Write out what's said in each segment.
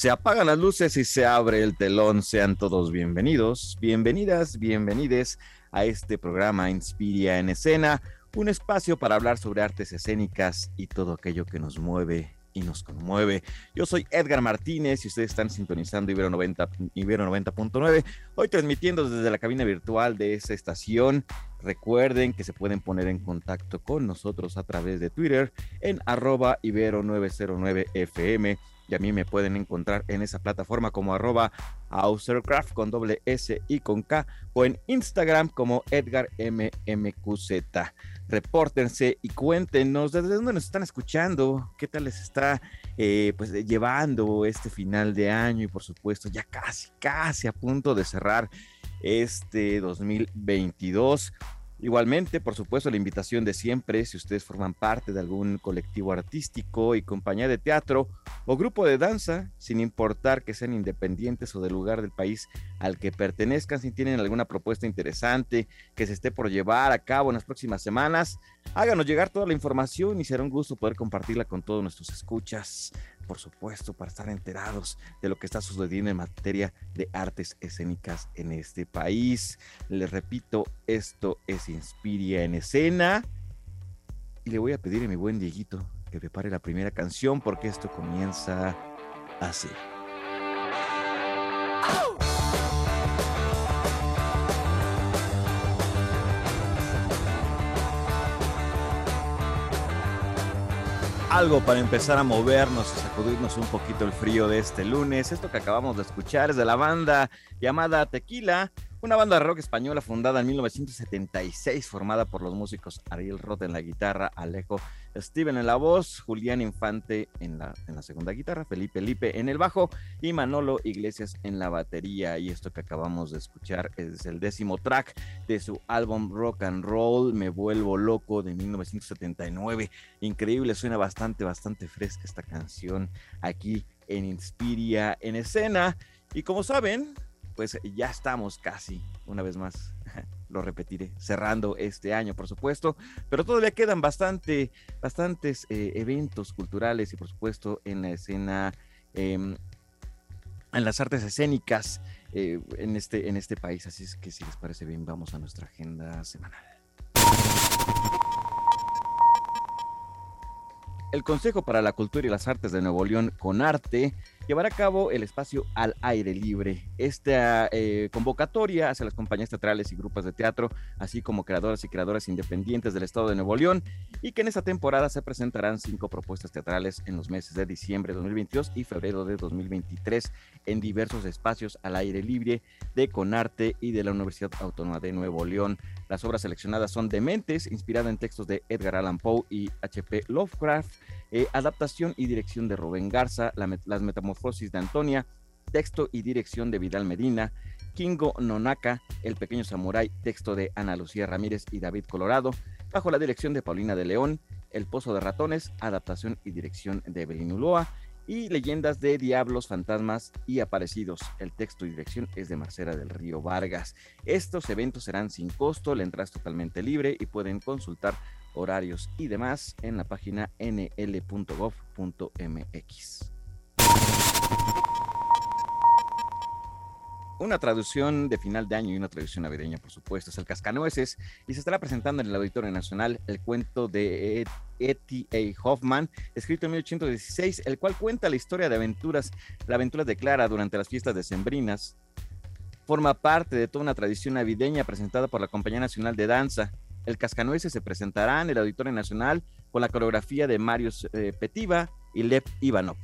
Se apagan las luces y se abre el telón. Sean todos bienvenidos, bienvenidas, bienvenides a este programa Inspiria en Escena, un espacio para hablar sobre artes escénicas y todo aquello que nos mueve y nos conmueve. Yo soy Edgar Martínez y ustedes están sintonizando Ibero 90.9, Ibero 90 hoy transmitiendo desde la cabina virtual de esta estación. Recuerden que se pueden poner en contacto con nosotros a través de Twitter en arroba Ibero909FM y a mí me pueden encontrar en esa plataforma como arroba Ausercraft con doble S y con K o en Instagram como Edgar MMQZ. Repórtense y cuéntenos desde dónde nos están escuchando, qué tal les está eh, pues llevando este final de año y por supuesto ya casi, casi a punto de cerrar este 2022. Igualmente, por supuesto, la invitación de siempre, si ustedes forman parte de algún colectivo artístico y compañía de teatro o grupo de danza, sin importar que sean independientes o del lugar del país al que pertenezcan, si tienen alguna propuesta interesante que se esté por llevar a cabo en las próximas semanas, háganos llegar toda la información y será un gusto poder compartirla con todos nuestros escuchas por supuesto, para estar enterados de lo que está sucediendo en materia de artes escénicas en este país. Les repito, esto es Inspiria en escena. Y le voy a pedir a mi buen Dieguito que prepare la primera canción porque esto comienza así. algo para empezar a movernos y sacudirnos un poquito el frío de este lunes. Esto que acabamos de escuchar es de la banda llamada Tequila, una banda de rock española fundada en 1976, formada por los músicos Ariel Roth en la guitarra, Alejo Steven en la voz, Julián Infante en la, segunda guitarra, Felipe Lipe en el bajo y Manolo Iglesias en la batería. Y esto que acabamos de escuchar es el décimo track de su álbum Rock and Roll, Me Vuelvo Loco de 1979. Increíble, suena bastante, bastante fresca esta canción aquí en Inspiria en escena. Y como saben, pues ya estamos casi, una vez más, lo repetiré, cerrando este año, por supuesto, pero todavía quedan bastante, bastantes eh, eventos culturales y, por supuesto, en la escena, em, en las artes escénicas eh, en, este, en este país. Así es que, si les parece bien, vamos a nuestra agenda semanal. El Consejo para la Cultura y las Artes de Nuevo León, con arte, llevará a cabo el espacio al aire libre. Esta eh, convocatoria hacia las compañías teatrales y grupos de teatro, así como creadoras y creadoras independientes del Estado de Nuevo León, y que en esta temporada se presentarán cinco propuestas teatrales en los meses de diciembre de 2022 y febrero de 2023 en diversos espacios al aire libre de Conarte y de la Universidad Autónoma de Nuevo León. Las obras seleccionadas son Dementes, inspirada en textos de Edgar Allan Poe y H.P. Lovecraft, eh, adaptación y dirección de Rubén Garza, Las Metamorfosis de Antonia, texto y dirección de Vidal Medina, Kingo Nonaka, El Pequeño Samurái, texto de Ana Lucía Ramírez y David Colorado, bajo la dirección de Paulina de León, El Pozo de Ratones, adaptación y dirección de Evelyn Uloa, y Leyendas de Diablos, Fantasmas y Aparecidos. El texto y dirección es de Marcela del Río Vargas. Estos eventos serán sin costo, la entrada es totalmente libre y pueden consultar horarios y demás en la página nl.gov.mx. Una traducción de final de año y una traducción navideña, por supuesto, es el Cascanueces y se estará presentando en el Auditorio Nacional el cuento de E.T.A. Hoffman, escrito en 1816, el cual cuenta la historia de aventuras, la aventura de Clara durante las fiestas decembrinas. Forma parte de toda una tradición navideña presentada por la Compañía Nacional de Danza, el Cascanueces se presentará en el Auditorio Nacional con la coreografía de Marius eh, Petiva y Lev Ivanov.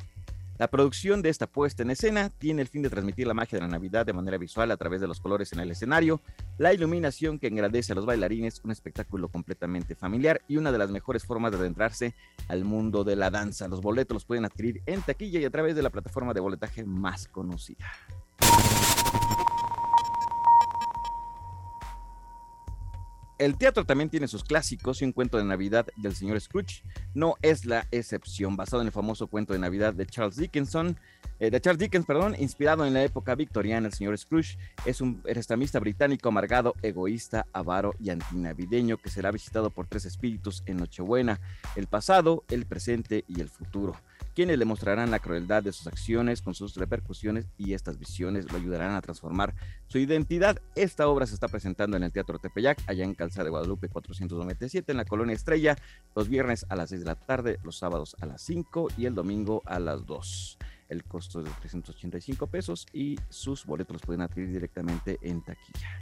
La producción de esta puesta en escena tiene el fin de transmitir la magia de la Navidad de manera visual a través de los colores en el escenario, la iluminación que engrandece a los bailarines, un espectáculo completamente familiar y una de las mejores formas de adentrarse al mundo de la danza. Los boletos los pueden adquirir en taquilla y a través de la plataforma de boletaje más conocida. El teatro también tiene sus clásicos y un cuento de Navidad del señor Scrooge. No es la excepción, basado en el famoso cuento de Navidad de Charles Dickinson, eh, de Charles Dickens, perdón, inspirado en la época victoriana, el señor Scrooge es un prestamista británico amargado, egoísta, avaro y antinavideño que será visitado por tres espíritus en Nochebuena, el pasado, el presente y el futuro quienes le mostrarán la crueldad de sus acciones con sus repercusiones y estas visiones lo ayudarán a transformar su identidad. Esta obra se está presentando en el Teatro Tepeyac, allá en Calzada de Guadalupe 497, en la Colonia Estrella, los viernes a las 6 de la tarde, los sábados a las 5 y el domingo a las 2. El costo es de 385 pesos y sus boletos los pueden adquirir directamente en taquilla.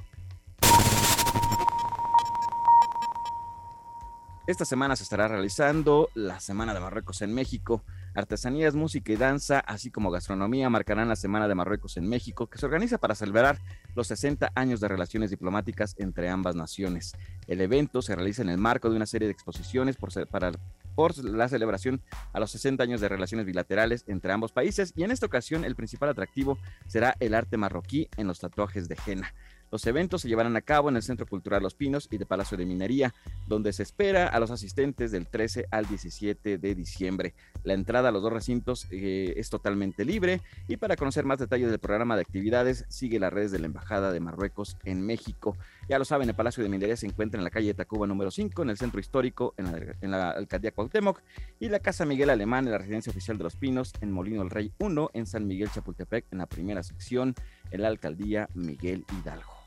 Esta semana se estará realizando la Semana de Marruecos en México. Artesanías, música y danza, así como gastronomía, marcarán la Semana de Marruecos en México, que se organiza para celebrar los 60 años de relaciones diplomáticas entre ambas naciones. El evento se realiza en el marco de una serie de exposiciones por, para, por la celebración a los 60 años de relaciones bilaterales entre ambos países y en esta ocasión el principal atractivo será el arte marroquí en los tatuajes de henna. Los eventos se llevarán a cabo en el Centro Cultural Los Pinos y de Palacio de Minería, donde se espera a los asistentes del 13 al 17 de diciembre. La entrada a los dos recintos eh, es totalmente libre y para conocer más detalles del programa de actividades, sigue las redes de la Embajada de Marruecos en México. Ya lo saben, el Palacio de Minería se encuentra en la calle Tacuba número 5, en el Centro Histórico, en la, Alcaldía Cuauhtémoc, y la Casa Miguel Alemán, en la Residencia Oficial de Los Pinos, en Molino el Rey 1, en San Miguel Chapultepec, en la primera sección, en la Alcaldía Miguel Hidalgo.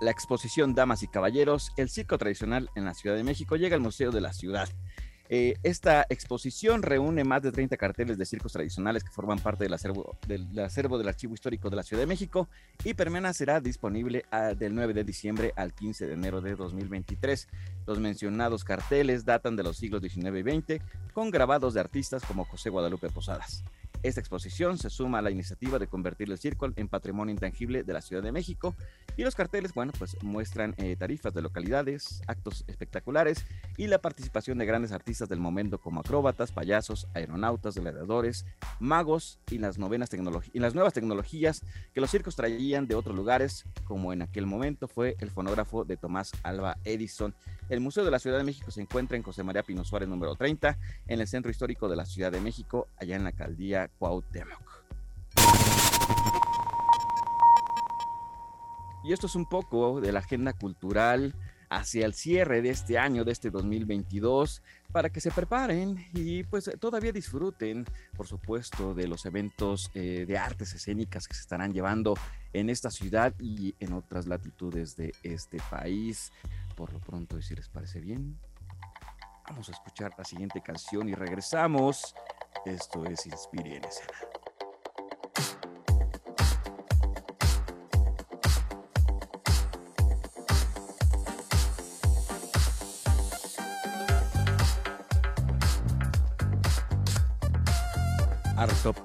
La exposición Damas y Caballeros, el circo tradicional en la Ciudad de México, llega al Museo de la Ciudad. Eh, esta exposición reúne más de 30 carteles de circos tradicionales que forman parte del acervo del, acervo del Archivo Histórico de la Ciudad de México y permanecerá disponible del 9 de diciembre al 15 de enero de 2023. Los mencionados carteles datan de los siglos XIX y XX con grabados de artistas como José Guadalupe Posadas. Esta exposición se suma a la iniciativa de convertir el circo en patrimonio intangible de la Ciudad de México y los carteles, bueno, pues muestran eh, tarifas de localidades, actos espectaculares y la participación de grandes artistas del momento como acróbatas, payasos, aeronautas, gladiadores, magos y las, novenas y las nuevas tecnologías que los circos traían de otros lugares, como en aquel momento fue el fonógrafo de Tomás Alba Edison. El Museo de la Ciudad de México se encuentra en José María Pino Suárez número 30, en el Centro Histórico de la Ciudad de México, allá en la alcaldía Y esto es un poco de la agenda cultural hacia el cierre de este año, de este 2022, para que se preparen y pues todavía disfruten, por supuesto, de los eventos eh, de artes escénicas que se estarán llevando en esta ciudad y en otras latitudes de este país. Por lo pronto, si les parece bien, vamos a escuchar la siguiente canción y regresamos esto es Inspire en Escena.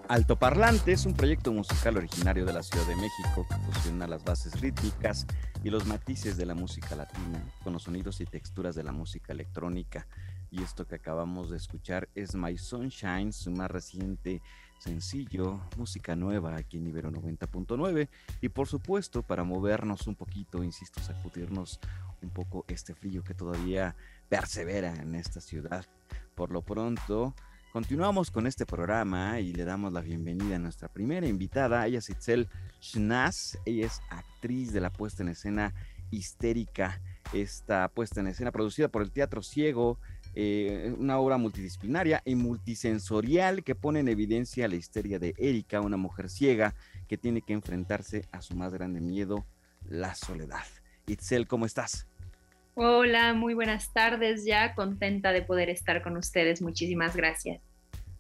Altoparlante es un proyecto musical originario de la Ciudad de México que fusiona las bases rítmicas y los matices de la música latina con los sonidos y texturas de la música electrónica y esto que acabamos de escuchar es My Sunshine, su más reciente sencillo, música nueva aquí en Ibero 90.9 y por supuesto para movernos un poquito, insisto, sacudirnos un poco este frío que todavía persevera en esta ciudad. Por lo pronto, continuamos con este programa y le damos la bienvenida a nuestra primera invitada, ella es Itzel Schnaz, ella es actriz de la puesta en escena histérica, esta puesta en escena producida por el Teatro Ciego, eh, una obra multidisciplinaria y multisensorial que pone en evidencia la histeria de Erika, una mujer ciega que tiene que enfrentarse a su más grande miedo, la soledad. Itzel, ¿cómo estás? Hola, muy buenas tardes, ya contenta de poder estar con ustedes, muchísimas gracias.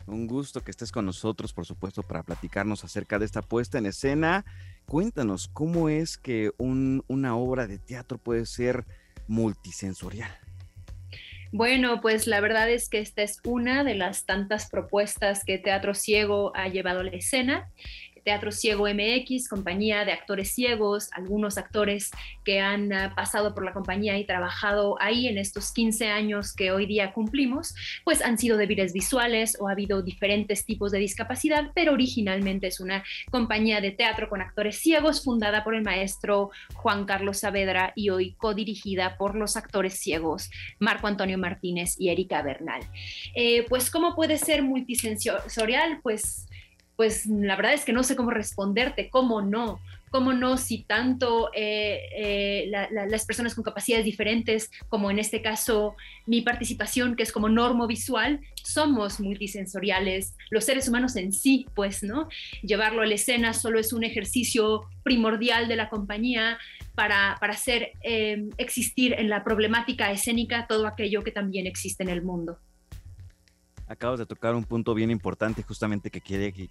Un gusto que estés con nosotros, por supuesto, para platicarnos acerca de esta puesta en escena. Cuéntanos, ¿cómo es que una obra de teatro puede ser multisensorial? Bueno, pues la verdad es que esta es una de las tantas propuestas que Teatro Ciego ha llevado a la escena. Teatro Ciego MX, compañía de actores ciegos, algunos actores que han ah, pasado por la compañía y trabajado ahí en estos 15 años que hoy día cumplimos, pues han sido débiles visuales o ha habido diferentes tipos de discapacidad, pero originalmente es una compañía de teatro con actores ciegos fundada por el maestro Juan Carlos Saavedra y hoy codirigida por los actores ciegos Marco Antonio Martínez y Erika Bernal. Eh, pues, ¿cómo puede ser multisensorial? Pues pues la verdad es que no sé cómo responderte, cómo no, cómo no si tanto eh, eh, las personas con capacidades diferentes, como en este caso mi participación, que es como normo visual, somos multisensoriales, los seres humanos en sí, pues, ¿no? Llevarlo a la escena solo es un ejercicio primordial de la compañía para, hacer eh, existir en la problemática escénica todo aquello que también existe en el mundo acabas de tocar un punto bien importante justamente que,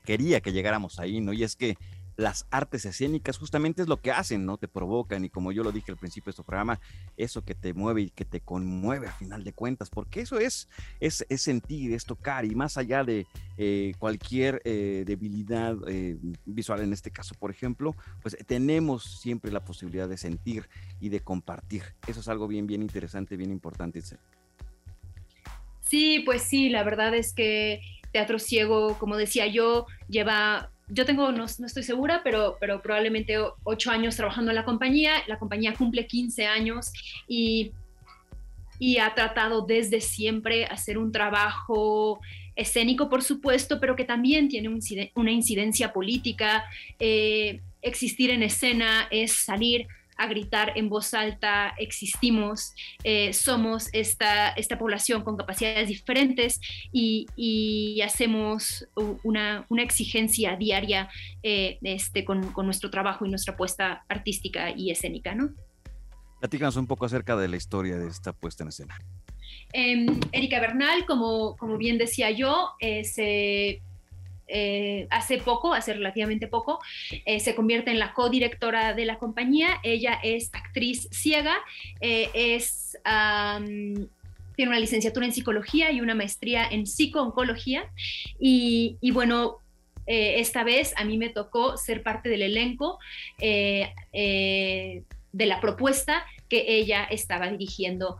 quería que llegáramos ahí, ¿no? Y es que las artes escénicas justamente es lo que hacen, ¿no? Te provocan y como yo lo dije al principio de este programa, eso que te mueve y que te conmueve a final de cuentas, porque eso es, es, sentir, es tocar y más allá de eh, cualquier eh, debilidad eh, visual en este caso, por ejemplo, pues tenemos siempre la posibilidad de sentir y de compartir. Eso es algo bien, bien interesante, bien importante. Sí, pues sí, la verdad es que Teatro Ciego, como decía yo, lleva, yo tengo, no, estoy segura, pero, pero probablemente ocho años trabajando en la compañía, la compañía cumple 15 años y, y ha tratado desde siempre hacer un trabajo escénico, por supuesto, pero que también tiene una incidencia política. Eh, existir en escena es salir a gritar en voz alta, existimos, eh, somos esta, esta población con capacidades diferentes y, hacemos una, exigencia diaria eh, este, con, nuestro trabajo y nuestra apuesta artística y escénica, ¿no? Platícanos un poco acerca de la historia de esta puesta en escena. Em, Erika Bernal, como, como bien decía yo, eh, se eh, hace poco, hace relativamente poco, eh, se convierte en la codirectora de la compañía. Ella es actriz ciega, eh, es, tiene una licenciatura en psicología y una maestría en psicooncología. Y, y bueno, esta vez a mí me tocó ser parte del elenco de la propuesta que ella estaba dirigiendo.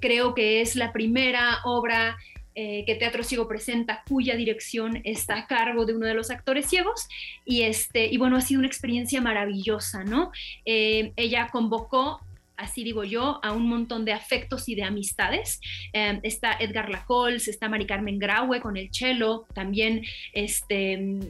creo que es la primera obra eh, que Teatro Ciego presenta, cuya dirección está a cargo de uno de los actores ciegos. Y, este, y bueno, ha sido una experiencia maravillosa, ¿no? Eh, ella convocó así digo yo, a un montón de afectos y de amistades. Eh, está Edgar Lacols, está Mari Carmen Graue con el cello, también este,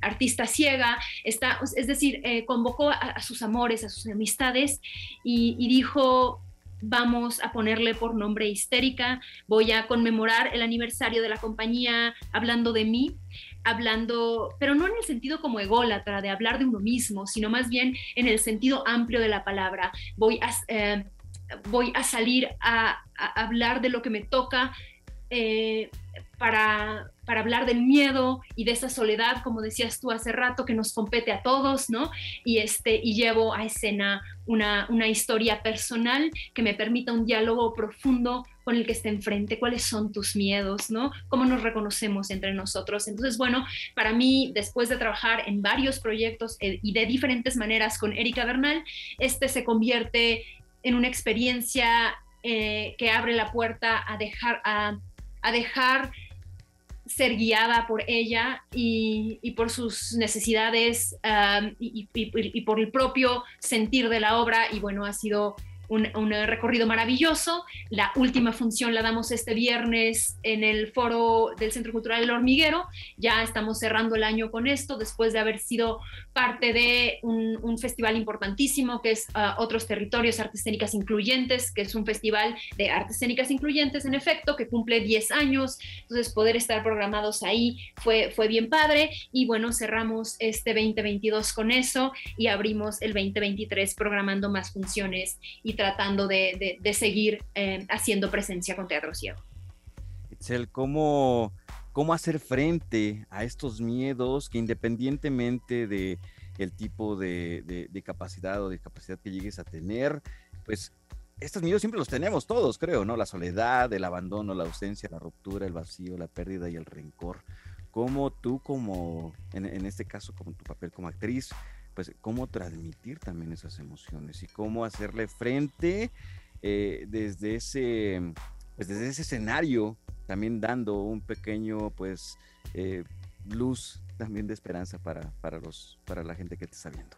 artista ciega, está, es decir, convocó a, sus amores, a sus amistades y, y dijo, vamos a ponerle por nombre histérica, voy a conmemorar el aniversario de la compañía hablando de mí, hablando, pero no en el sentido como ególatra de hablar de uno mismo, sino más bien en el sentido amplio de la palabra. Voy a, eh, voy a salir a, hablar de lo que me toca. Eh, para, para, hablar del miedo y de esa soledad, como decías tú hace rato, que nos compete a todos, ¿no? Y, este, y llevo a escena una, una historia personal que me permita un diálogo profundo con el que esté enfrente, cuáles son tus miedos, ¿no? Cómo nos reconocemos entre nosotros. Entonces, bueno, para mí, después de trabajar en varios proyectos eh, y de diferentes maneras con Erika Bernal, este se convierte en una experiencia eh, que abre la puerta a dejar, a, a dejar ser guiada por ella y, por sus necesidades y, y, por el propio sentir de la obra. Y bueno, ha sido un, recorrido maravilloso. La última función la damos este viernes en el foro del Centro Cultural El Hormiguero. Ya estamos cerrando el año con esto, después de haber sido parte de un, festival importantísimo que es ah, Otros Territorios Artes Incluyentes, que es un festival de artes escénicas incluyentes, en efecto, que cumple 10 años. Entonces, poder estar programados ahí fue, fue bien padre. Y bueno, cerramos este 2022 con eso y abrimos el 2023 programando más funciones y tratando de, seguir eh, haciendo presencia con Teatro Ciego. Itzel, ¿cómo, ¿cómo hacer frente a estos miedos que independientemente de el tipo de, capacidad o discapacidad que llegues a tener, pues estos miedos siempre los tenemos todos, creo, ¿no? La soledad, el abandono, la ausencia, la ruptura, el vacío, la pérdida y el rencor. ¿Cómo tú como, en, en este caso, como tu papel como actriz, pues cómo transmitir también esas emociones y cómo hacerle frente eh, desde ese pues desde ese escenario también dando un pequeño pues eh, luz también de esperanza para, para, los, para la gente que te está viendo.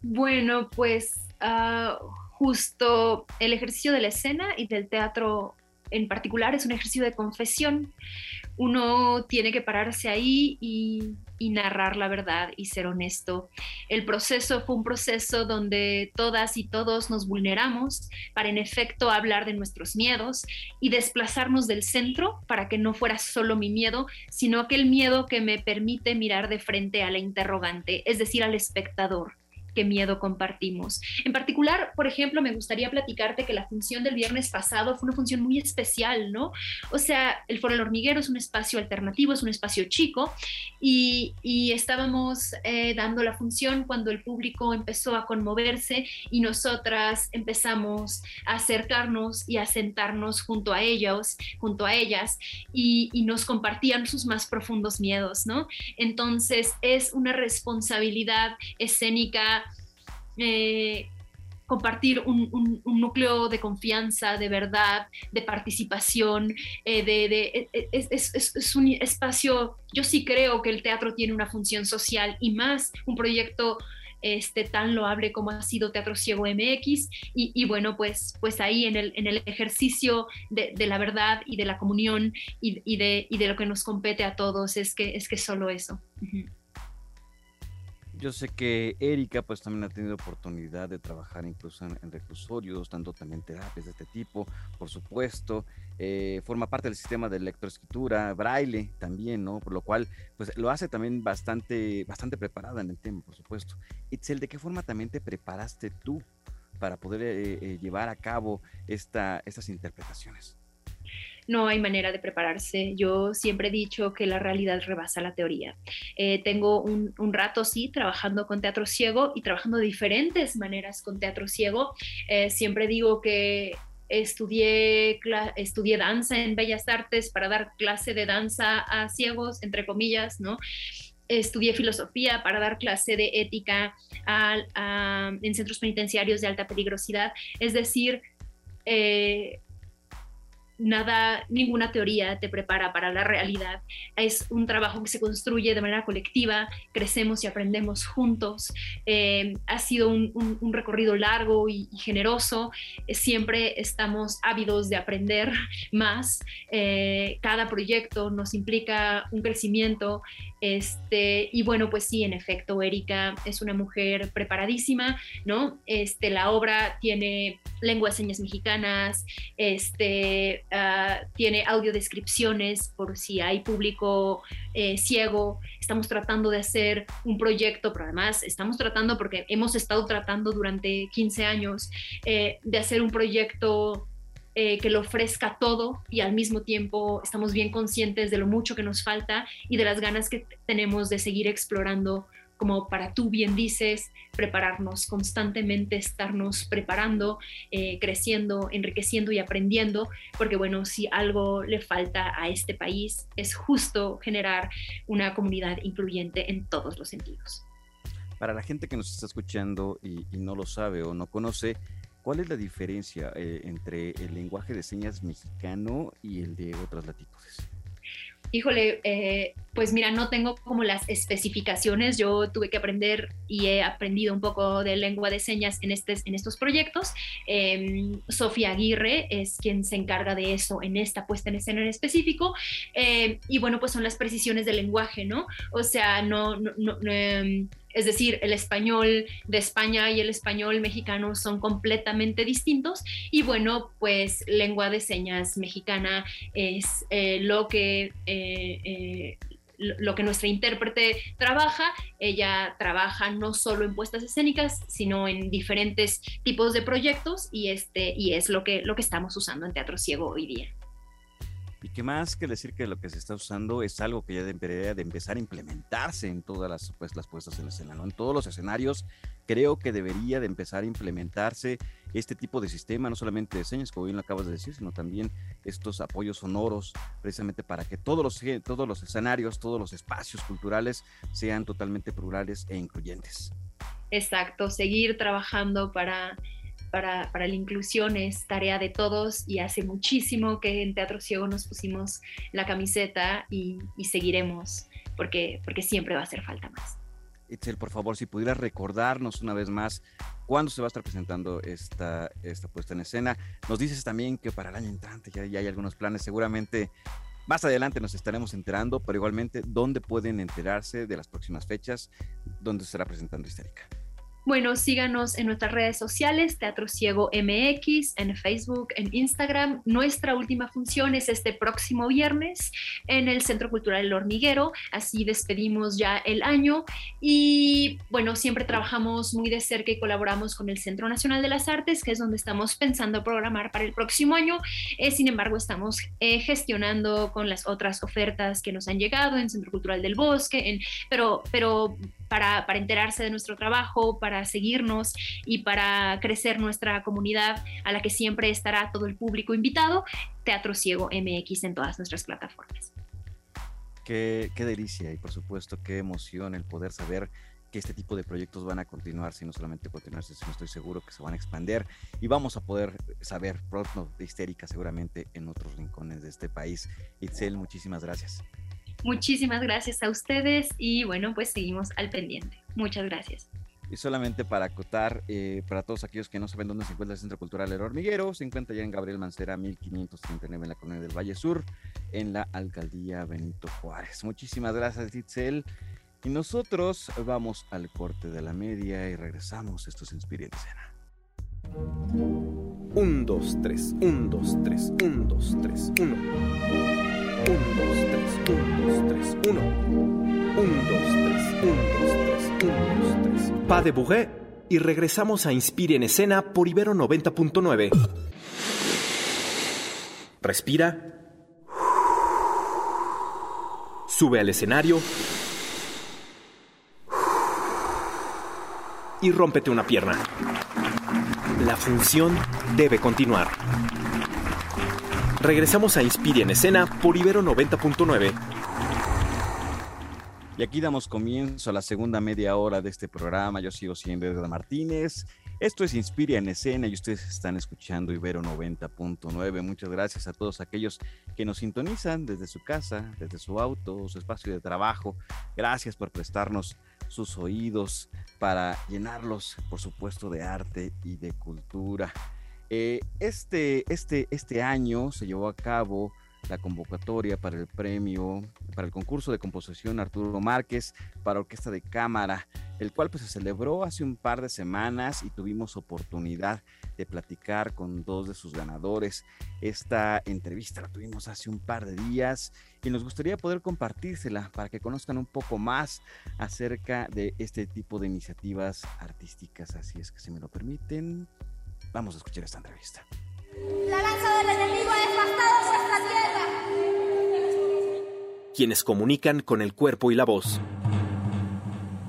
Bueno, pues uh, justo el ejercicio de la escena y del teatro en particular es un ejercicio de confesión. Uno tiene que pararse ahí y, narrar la verdad y ser honesto. El proceso fue un proceso donde todas y todos nos vulneramos para en efecto hablar de nuestros miedos y desplazarnos del centro para que no fuera solo mi miedo, sino aquel miedo que me permite mirar de frente a la interrogante, es decir, al espectador miedo compartimos. En particular, por ejemplo, me gustaría platicarte que la función del viernes pasado fue una función muy especial, ¿no? O sea, el Foro El Hormiguero es un espacio alternativo, es un espacio chico y, estábamos eh, dando la función cuando el público empezó a conmoverse y nosotras empezamos a acercarnos y a sentarnos junto a ellos, junto a ellas y, y nos compartían sus más profundos miedos, ¿no? Entonces es una responsabilidad escénica eh, compartir un, núcleo de confianza, de verdad, de participación, eh, de, e, e, es, un espacio, yo sí creo que el teatro tiene una función social y más un proyecto este, tan loable como ha sido Teatro Ciego MX y, bueno, pues, pues ahí en el, en el ejercicio de, la verdad y de la comunión y, de, y, de, lo que nos compete a todos es que es que solo eso. Yo sé que Erika pues también ha tenido oportunidad de trabajar incluso en, reclusorios, dando también terapias de este tipo, por supuesto. Eh, forma parte del sistema de lectoescritura, braille también, ¿no? Por lo cual pues lo hace también bastante, bastante preparada en el tema, por supuesto. Itzel, ¿de qué forma también te preparaste tú para poder eh, eh, llevar a cabo esta, estas interpretaciones? No hay manera de prepararse. Yo siempre he dicho que la realidad rebasa la teoría. Eh, tengo un, rato, sí, trabajando con teatro ciego y trabajando de diferentes maneras con teatro ciego. Eh, siempre digo que estudié, estudié danza en Bellas Artes para dar clase de danza a ciegos, entre comillas, ¿no? Estudié filosofía para dar clase de ética en centros penitenciarios de alta peligrosidad. Es decir, eh, nada, ninguna teoría te prepara para la realidad. Es un trabajo que se construye de manera colectiva, crecemos y aprendemos juntos. Eh, ha sido un, recorrido largo y, generoso. Eh, siempre estamos ávidos de aprender más. Eh, cada proyecto nos implica un crecimiento. Este, y bueno, pues sí, en efecto, Erika es una mujer preparadísima, ¿no? Este, la obra tiene lenguas señas mexicanas, este, Ah, tiene audiodescripciones por si hay público eh, ciego. Estamos tratando de hacer un proyecto, pero además estamos tratando, porque hemos estado tratando durante 15 años, eh, de hacer un proyecto eh, que lo ofrezca todo y al mismo tiempo estamos bien conscientes de lo mucho que nos falta y de las ganas que tenemos de seguir explorando como para tú bien dices, prepararnos constantemente, estarnos preparando, eh, creciendo, enriqueciendo y aprendiendo, porque bueno, si algo le falta a este país es justo generar una comunidad incluyente en todos los sentidos. Para la gente que nos está escuchando y, no lo sabe o no conoce, ¿cuál es la diferencia eh, entre el lenguaje de señas mexicano y el de otras latitudes? Híjole, eh, pues mira, no tengo como las especificaciones. Yo tuve que aprender y he aprendido un poco de lengua de señas en, este, en estos proyectos. Em, Sofía Aguirre es quien se encarga de eso en esta puesta en escena en específico. Em, y bueno, pues son las precisiones del lenguaje, ¿no? O sea, no, no, no em, es decir, el español de España y el español mexicano son completamente distintos y bueno, pues lengua de señas mexicana es eh, lo que... Eh, eh, lo que nuestra intérprete trabaja, ella trabaja no solo en puestas escénicas, sino en diferentes tipos de proyectos y, este, y es lo que, lo que estamos usando en Teatro Ciego hoy día. Y que más que decir que lo que se está usando es algo que ya debería de empezar a implementarse en todas las, pues, las puestas en escena, ¿no? En todos los escenarios creo que debería de empezar a implementarse este tipo de sistema, no solamente de señas, como bien lo acabas de decir, sino también estos apoyos sonoros, precisamente para que todos los, todos los escenarios, todos los espacios culturales sean totalmente plurales e incluyentes. Exacto, seguir trabajando para para, la inclusión es tarea de todos y hace muchísimo que en Teatro Ciego nos pusimos la camiseta y, seguiremos porque, porque siempre va a hacer falta más. Itzel, por favor, si pudieras recordarnos una vez más cuándo se va a estar presentando esta, esta puesta en escena. Nos dices también que para el año entrante ya, ya hay algunos planes, seguramente más adelante nos estaremos enterando, pero igualmente, ¿dónde pueden enterarse de las próximas fechas? ¿Dónde se estará presentando Histérica? Bueno, síganos en nuestras redes sociales, Teatro Ciego MX, en Facebook, en Instagram. Nuestra última función es este próximo viernes en el Centro Cultural El Hormiguero. Así despedimos ya el año. Y bueno, siempre trabajamos muy de cerca y colaboramos con el Centro Nacional de las Artes, que es donde estamos pensando programar para el próximo año. Eh, sin embargo, estamos eh, gestionando con las otras ofertas que nos han llegado en Centro Cultural del Bosque, pero, pero para, para enterarse de nuestro trabajo, para seguirnos y para crecer nuestra comunidad a la que siempre estará todo el público invitado, Teatro Ciego MX en todas nuestras plataformas. Qué, qué delicia y por supuesto qué emoción el poder saber que este tipo de proyectos van a continuar, si no solamente continuarse, sino estoy seguro que se van a expandir y vamos a poder saber pronto de histérica seguramente en otros rincones de este país. Itzel, muchísimas gracias. Muchísimas gracias a ustedes y bueno, pues seguimos al pendiente. Muchas gracias. Y solamente para acotar, eh, para todos aquellos que no saben dónde se encuentra el Centro Cultural El Hormiguero, se encuentra ya en Gabriel Mancera 1539 en la colonia del Valle Sur, en la alcaldía Benito Juárez. Muchísimas gracias, Itzel. Y nosotros vamos al corte de la media y regresamos. Esto es Inspire en Escena. 1, 2, 3, 1, 2, 3, 1, 2, 3, 1. 1, 2, 3, 1, 2, 3, 1. 1, 2, 3, 1, 2, 3, 1, 2, 3. Pa de Bouguet y regresamos a Inspire en Escena por Ibero 90.9. Respira. Sube al escenario. Y rómpete una pierna. La función debe continuar. Regresamos a Inspire en Escena por Ibero 90.9. Y aquí damos comienzo a la segunda media hora de este programa. Yo sigo siendo Edgar Martínez. Esto es Inspira en Escena y ustedes están escuchando Ibero 90.9. Muchas gracias a todos aquellos que nos sintonizan desde su casa, desde su auto, su espacio de trabajo. Gracias por prestarnos sus oídos para llenarlos, por supuesto, de arte y de cultura. Eh, este, este, este año se llevó a cabo la convocatoria para el premio, para el concurso de composición Arturo Márquez para Orquesta de Cámara, el cual pues se celebró hace un par de semanas y tuvimos oportunidad de platicar con dos de sus ganadores. Esta entrevista la tuvimos hace un par de días y nos gustaría poder compartírsela para que conozcan un poco más acerca de este tipo de iniciativas artísticas. Así es que si me lo permiten, vamos a escuchar esta entrevista. La lanza del enemigo ha devastado nuestra tierra. Quienes comunican con el cuerpo y la voz.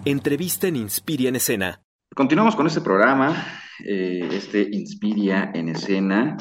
Entrevista en Inspiria en Escena. Continuamos con este programa, eh, este Inspiria en Escena.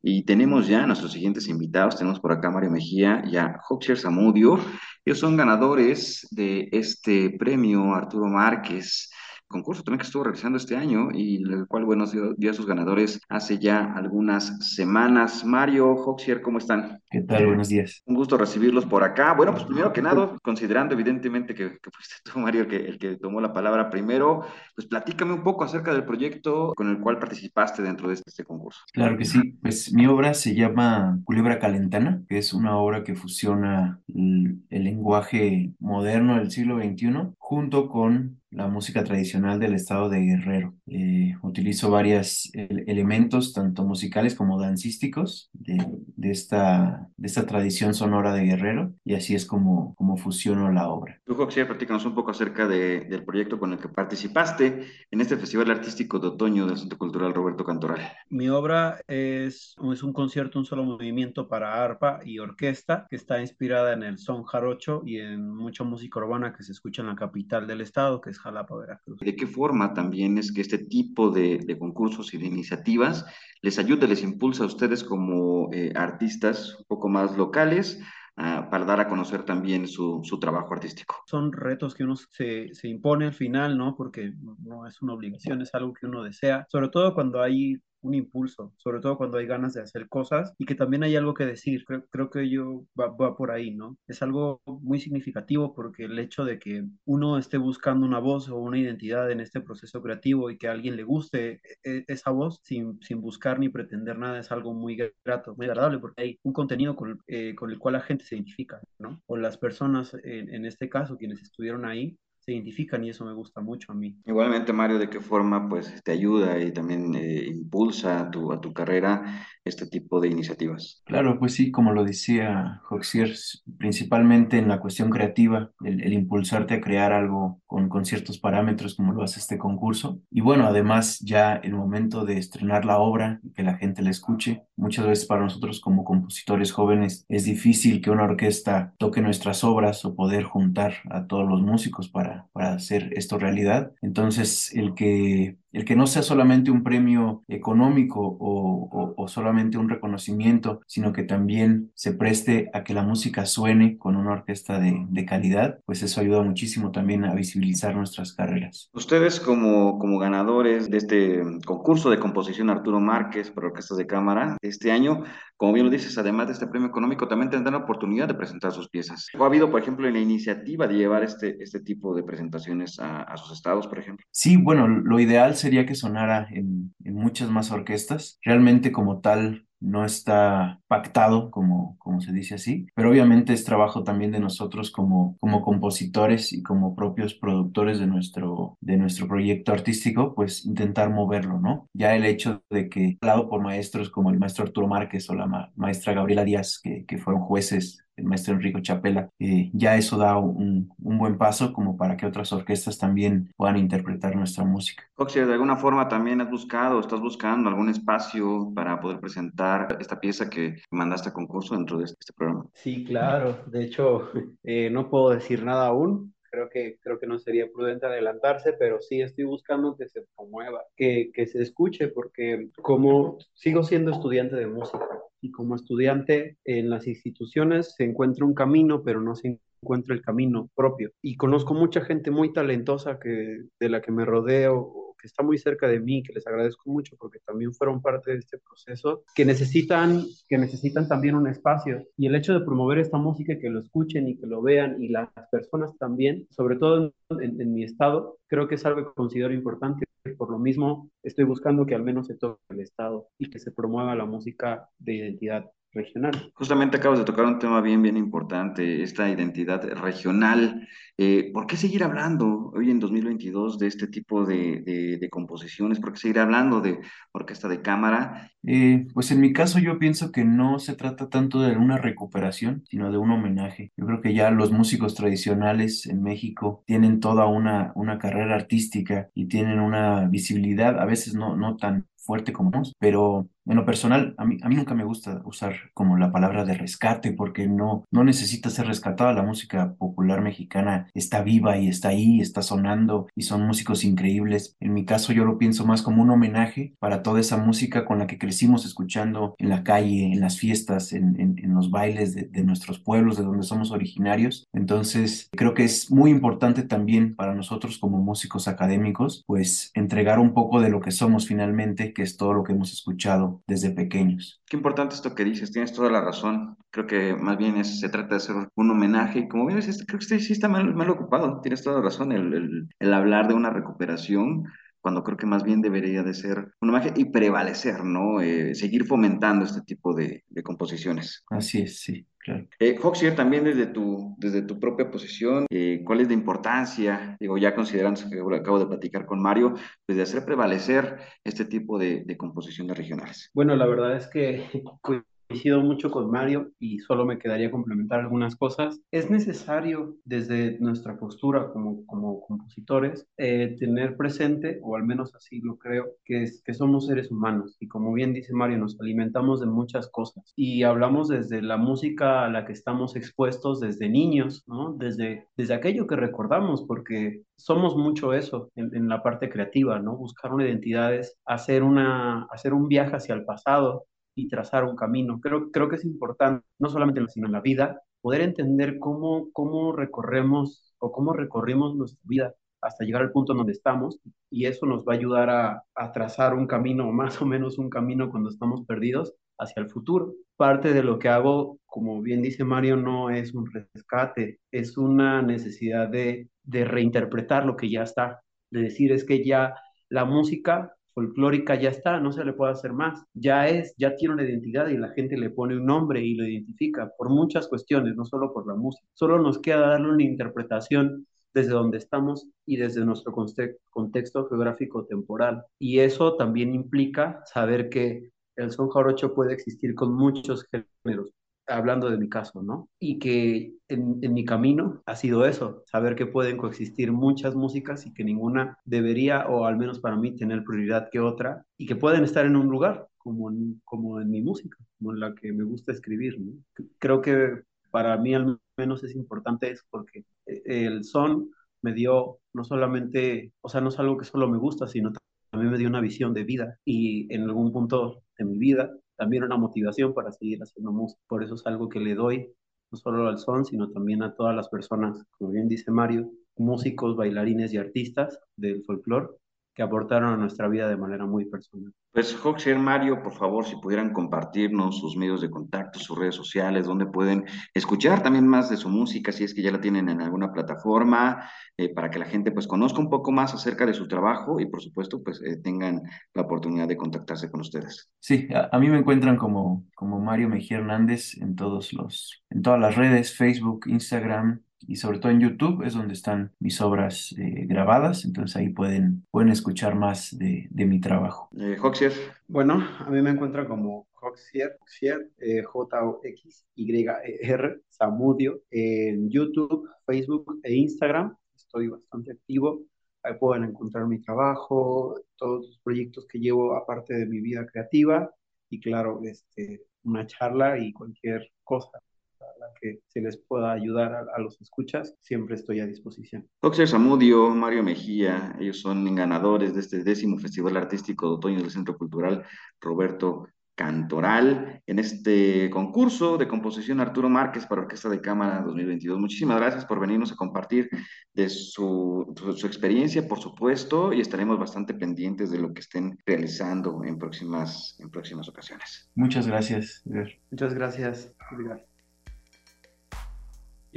Y tenemos ya a nuestros siguientes invitados. Tenemos por acá Mario Mejía y a Hoxier Zamudio. Ellos son ganadores de este premio Arturo Márquez concurso también que estuvo realizando este año y el cual, bueno, dio, a sus ganadores hace ya algunas semanas. Mario, Hoxier, ¿cómo están? ¿Qué tal? Buenos días. Un gusto recibirlos por acá. Bueno, pues primero que nada, considerando evidentemente que, fuiste tú, Mario, el que, el que tomó la palabra primero, pues platícame un poco acerca del proyecto con el cual participaste dentro de este, este concurso. Claro que sí. Pues mi obra se llama Culebra Calentana, que es una obra que fusiona el, el lenguaje moderno del siglo XXI junto con la música tradicional del estado de Guerrero. Eh, utilizo varios elementos, tanto musicales como dancísticos, de, de, esta, de esta tradición sonora de Guerrero, y así es como, como fusiono la obra. Tú, Joxier, platícanos un poco acerca de, del proyecto con el que participaste en este Festival Artístico de Otoño del Centro Cultural Roberto Cantoral. Mi obra es, es un concierto, un solo movimiento para arpa y orquesta, que está inspirada en el son jarocho y en mucha música urbana que se escucha en la capital del estado, que es Jalapa, Veracruz. ¿De qué forma también es que este tipo de, de concursos y de iniciativas les ayuda, les impulsa a ustedes como eh, artistas un poco más locales uh, para dar a conocer también su, su, trabajo artístico. Son retos que uno se, se impone al final, ¿no? Porque no es una obligación, es algo que uno desea, sobre todo cuando hay un impulso, sobre todo cuando hay ganas de hacer cosas y que también hay algo que decir. Creo, creo que yo va, va, por ahí, ¿no? Es algo muy significativo porque el hecho de que uno esté buscando una voz o una identidad en este proceso creativo y que a alguien le guste e, esa voz sin, sin buscar ni pretender nada es algo muy grato, muy agradable porque hay un contenido con, eh, con el cual la gente se identifica, ¿no? O las personas, en, en este caso, quienes estuvieron ahí, se identifican y eso me gusta mucho a mí. Igualmente, Mario, ¿de qué forma pues te ayuda y también eh, impulsa a tu, a tu carrera este tipo de iniciativas? Claro, pues sí, como lo decía Joxier, principalmente en la cuestión creativa, el, el impulsarte a crear algo con, con, ciertos parámetros como lo hace este concurso. Y bueno, además ya el momento de estrenar la obra y que la gente la escuche, muchas veces para nosotros como compositores jóvenes es difícil que una orquesta toque nuestras obras o poder juntar a todos los músicos para para, hacer esto realidad. Entonces, el que el que no sea solamente un premio económico o, o, o, solamente un reconocimiento, sino que también se preste a que la música suene con una orquesta de, de, calidad, pues eso ayuda muchísimo también a visibilizar nuestras carreras. Ustedes como, como ganadores de este concurso de composición Arturo Márquez para orquestas de cámara este año, como bien lo dices, además de este premio económico, también tendrán la oportunidad de presentar sus piezas. ¿O ha habido, por ejemplo, la iniciativa de llevar este, este tipo de presentaciones a, a sus estados, por ejemplo? Sí, bueno, lo ideal sería que sonara en, muchas más orquestas. Realmente como tal no está pactado, como, como se dice así, pero obviamente es trabajo también de nosotros como, como compositores y como propios productores de nuestro, de nuestro proyecto artístico, pues intentar moverlo, ¿no? Ya el hecho de que, hablado por maestros como el maestro Arturo Márquez o la ma maestra Gabriela Díaz, que, que fueron jueces el maestro Enrico Chapela, eh, ya eso da un, un, buen paso como para que otras orquestas también puedan interpretar nuestra música. Oxia, ¿de alguna forma también has buscado, estás buscando algún espacio para poder presentar esta pieza que mandaste a concurso dentro de este programa? Sí, claro. De hecho, eh, no puedo decir nada aún, creo que, creo que no sería prudente adelantarse, pero sí estoy buscando que se promueva, que, que se escuche, porque como sigo siendo estudiante de música y como estudiante en las instituciones se encuentra un camino, pero no se encuentra el camino propio. Y conozco mucha gente muy talentosa que, de la que me rodeo que está muy cerca de mí, que les agradezco mucho porque también fueron parte de este proceso, que necesitan, que necesitan también un espacio. Y el hecho de promover esta música, que lo escuchen y que lo vean, y las personas también, sobre todo en, en mi estado, creo que es algo que considero importante. Por lo mismo, estoy buscando que al menos se toque el estado y que se promueva la música de identidad regional. Justamente acabas de tocar un tema bien, bien importante, esta identidad regional. Eh, ¿Por qué seguir hablando hoy en 2022 de este tipo de, composiciones? ¿Por qué seguir hablando de orquesta de cámara? Eh, pues en mi caso yo pienso que no se trata tanto de una recuperación, sino de un homenaje. Yo creo que ya los músicos tradicionales en México tienen toda una, carrera artística y tienen una visibilidad, a veces no, no tan fuerte como nos, pero en lo personal, a mí, a mí nunca me gusta usar como la palabra de rescate porque no, no necesita ser rescatada. La música popular mexicana está viva y está ahí, está sonando y son músicos increíbles. En mi caso yo lo pienso más como un homenaje para toda esa música con la que crecimos escuchando en la calle, en las fiestas, en, en, en los bailes de, de nuestros pueblos, de donde somos originarios. Entonces creo que es muy importante también para nosotros como músicos académicos, pues entregar un poco de lo que somos finalmente, que es todo lo que hemos escuchado desde pequeños. Qué importante esto que dices, tienes toda la razón. Creo que más bien es, se trata de hacer un homenaje. Y como bien creo que usted sí está mal, mal ocupado, tienes toda la razón. El, el, el hablar de una recuperación cuando creo que más bien debería de ser un homenaje y prevalecer, ¿no? Eh, seguir fomentando este tipo de, de, composiciones. Así es, sí. Claro. Eh, Hoxier, también desde tu, desde tu propia posición, eh, ¿cuál es la importancia, digo, ya considerando que acabo de platicar con Mario, pues de hacer prevalecer este tipo de, de composiciones regionales? Bueno, la verdad es que coincido mucho con Mario y solo me quedaría complementar algunas cosas. Es necesario desde nuestra postura como, como compositores eh, tener presente, o al menos así lo creo, que, que somos seres humanos y como bien dice Mario, nos alimentamos de muchas cosas y hablamos desde la música a la que estamos expuestos desde niños, ¿no? Desde, desde aquello que recordamos, porque somos mucho eso en, en la parte creativa, ¿no? Buscar una identidad es hacer, una, hacer un viaje hacia el pasado y trazar un camino. Creo, creo que es importante, no solamente sino en la vida, poder entender cómo, cómo recorremos o cómo recorrimos nuestra vida hasta llegar al punto donde estamos y eso nos va a ayudar a, a trazar un camino, más o menos un camino cuando estamos perdidos hacia el futuro. Parte de lo que hago, como bien dice Mario, no es un rescate, es una necesidad de, de reinterpretar lo que ya está, de decir es que ya la música folclórica ya está, no se le puede hacer más, ya es, ya tiene una identidad y la gente le pone un nombre y lo identifica por muchas cuestiones, no solo por la música. Solo nos queda darle una interpretación desde donde estamos y desde nuestro contexto geográfico temporal. Y eso también implica saber que el son jarocho puede existir con muchos géneros, hablando de mi caso, ¿no? Y que en, mi camino ha sido eso, saber que pueden coexistir muchas músicas y que ninguna debería, o al menos para mí, tener prioridad que otra, y que pueden estar en un lugar, como en, mi música, como en la que me gusta escribir. Creo que para mí al menos es importante eso, porque el son me dio no solamente, o sea, no es algo que solo me gusta, sino también me dio una visión de vida, y en algún punto de mi vida también una motivación para seguir haciendo música. Por eso es algo que le doy no solo al son, sino también a todas las personas, como bien dice Mario, músicos, bailarines y artistas del folclore que aportaron a nuestra vida de manera muy personal. Pues Hoxier, Mario, por favor, si pudieran compartirnos sus medios de contacto, sus redes sociales, donde pueden escuchar también más de su música, si es que ya la tienen en alguna plataforma, eh, para que la gente pues conozca un poco más acerca de su trabajo y por supuesto pues eh, tengan la oportunidad de contactarse con ustedes. Sí, a, a, mí me encuentran como, como Mario Mejía Hernández en todos los, en todas las redes, Facebook, Instagram, y sobre todo en YouTube es donde están mis obras eh, grabadas, entonces ahí pueden, pueden escuchar más de, de mi trabajo. Eh, Hoxier. Bueno, a mí me encuentran como Hoxier, Hoxier eh, J-O-X-Y-E-R, Samudio, en YouTube, Facebook e Instagram. Estoy bastante activo. Ahí pueden encontrar mi trabajo, todos los proyectos que llevo aparte de mi vida creativa y claro, este, una charla y cualquier cosa la que se les pueda ayudar a, a, los escuchas, siempre estoy a disposición. Oxer Zamudio, Mario Mejía, ellos son ganadores de este décimo Festival Artístico de Otoño del Centro Cultural Roberto Cantoral en este concurso de composición Arturo Márquez para Orquesta de Cámara 2022. Muchísimas gracias por venirnos a compartir de su, su, su, experiencia, por supuesto, y estaremos bastante pendientes de lo que estén realizando en próximas, en próximas ocasiones. Muchas gracias. Muchas gracias. Edgar.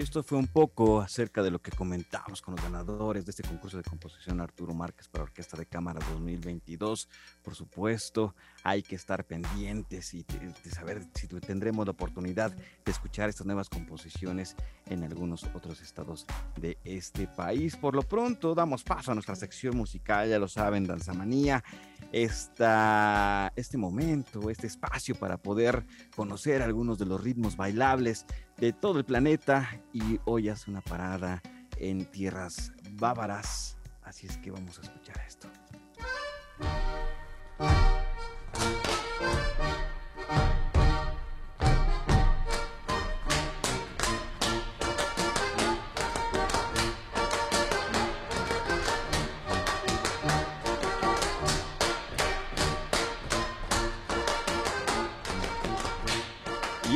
Esto fue un poco acerca de lo que comentamos con los ganadores de este concurso de composición Arturo Márquez para Orquesta de Cámara 2022. Por supuesto, hay que estar pendientes y de saber si tendremos la oportunidad de escuchar estas nuevas composiciones en algunos otros estados de este país. Por lo pronto, damos paso a nuestra sección musical, ya lo saben, Danzamanía. Esta, este momento, este espacio para poder conocer algunos de los ritmos bailables de todo el planeta y hoy hace una parada en tierras bávaras. Así es que vamos a escuchar esto.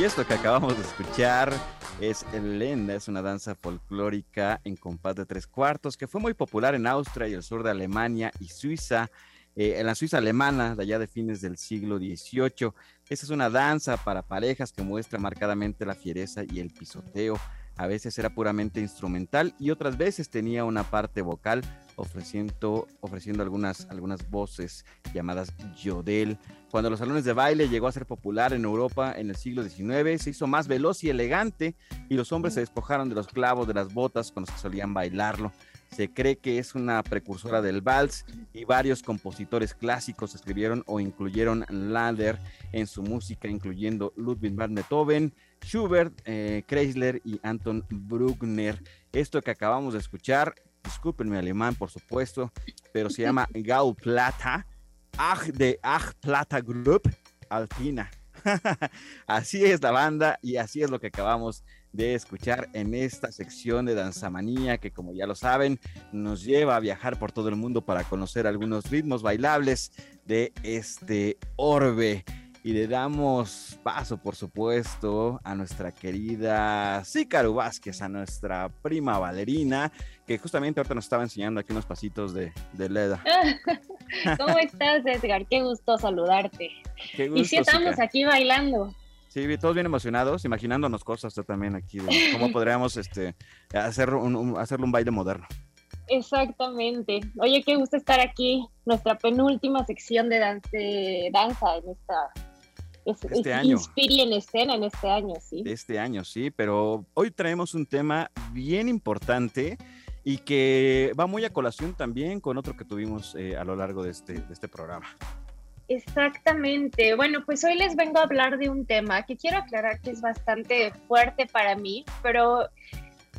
Esto que acabamos de escuchar es el Lenda, es una danza folclórica en compás de tres cuartos que fue muy popular en Austria y el sur de Alemania y Suiza, eh, en la Suiza alemana de allá de fines del siglo XVIII. Esta es una danza para parejas que muestra marcadamente la fiereza y el pisoteo. A veces era puramente instrumental y otras veces tenía una parte vocal ofreciendo, ofreciendo algunas, algunas voces llamadas yodel. Cuando los salones de baile llegó a ser popular en Europa en el siglo XIX, se hizo más veloz y elegante y los hombres se despojaron de los clavos de las botas con los que solían bailarlo. Se cree que es una precursora del vals y varios compositores clásicos escribieron o incluyeron Lander en su música, incluyendo Ludwig van Beethoven, Schubert, eh, Kreisler y Anton Bruckner. Esto que acabamos de escuchar, disculpen mi alemán por supuesto, pero se llama Gau Plata, Ach de Ach Plata Group Alpina. así es la banda y así es lo que acabamos de escuchar en esta sección de Danzamanía que como ya lo saben nos lleva a viajar por todo el mundo para conocer algunos ritmos bailables de este orbe y le damos paso, por supuesto, a nuestra querida Sícaro Vázquez, a nuestra prima Valerina, que justamente ahorita nos estaba enseñando aquí unos pasitos de, de Leda. ¿Cómo estás, Edgar? Qué gusto saludarte. Qué gusto, y si estamos aquí bailando. Sí, todos bien emocionados, imaginándonos cosas también aquí, de cómo podríamos este, hacer un, hacerle un baile moderno. Exactamente. Oye, qué gusto estar aquí, nuestra penúltima sección de, de danza en esta este año. Inspiri en escena en este año, sí. Este año, sí, pero hoy traemos un tema bien importante y que va muy a colación también con otro que tuvimos eh, a lo largo de este, de este programa. Exactamente. Bueno, pues hoy les vengo a hablar de un tema que quiero aclarar que es bastante fuerte para mí, pero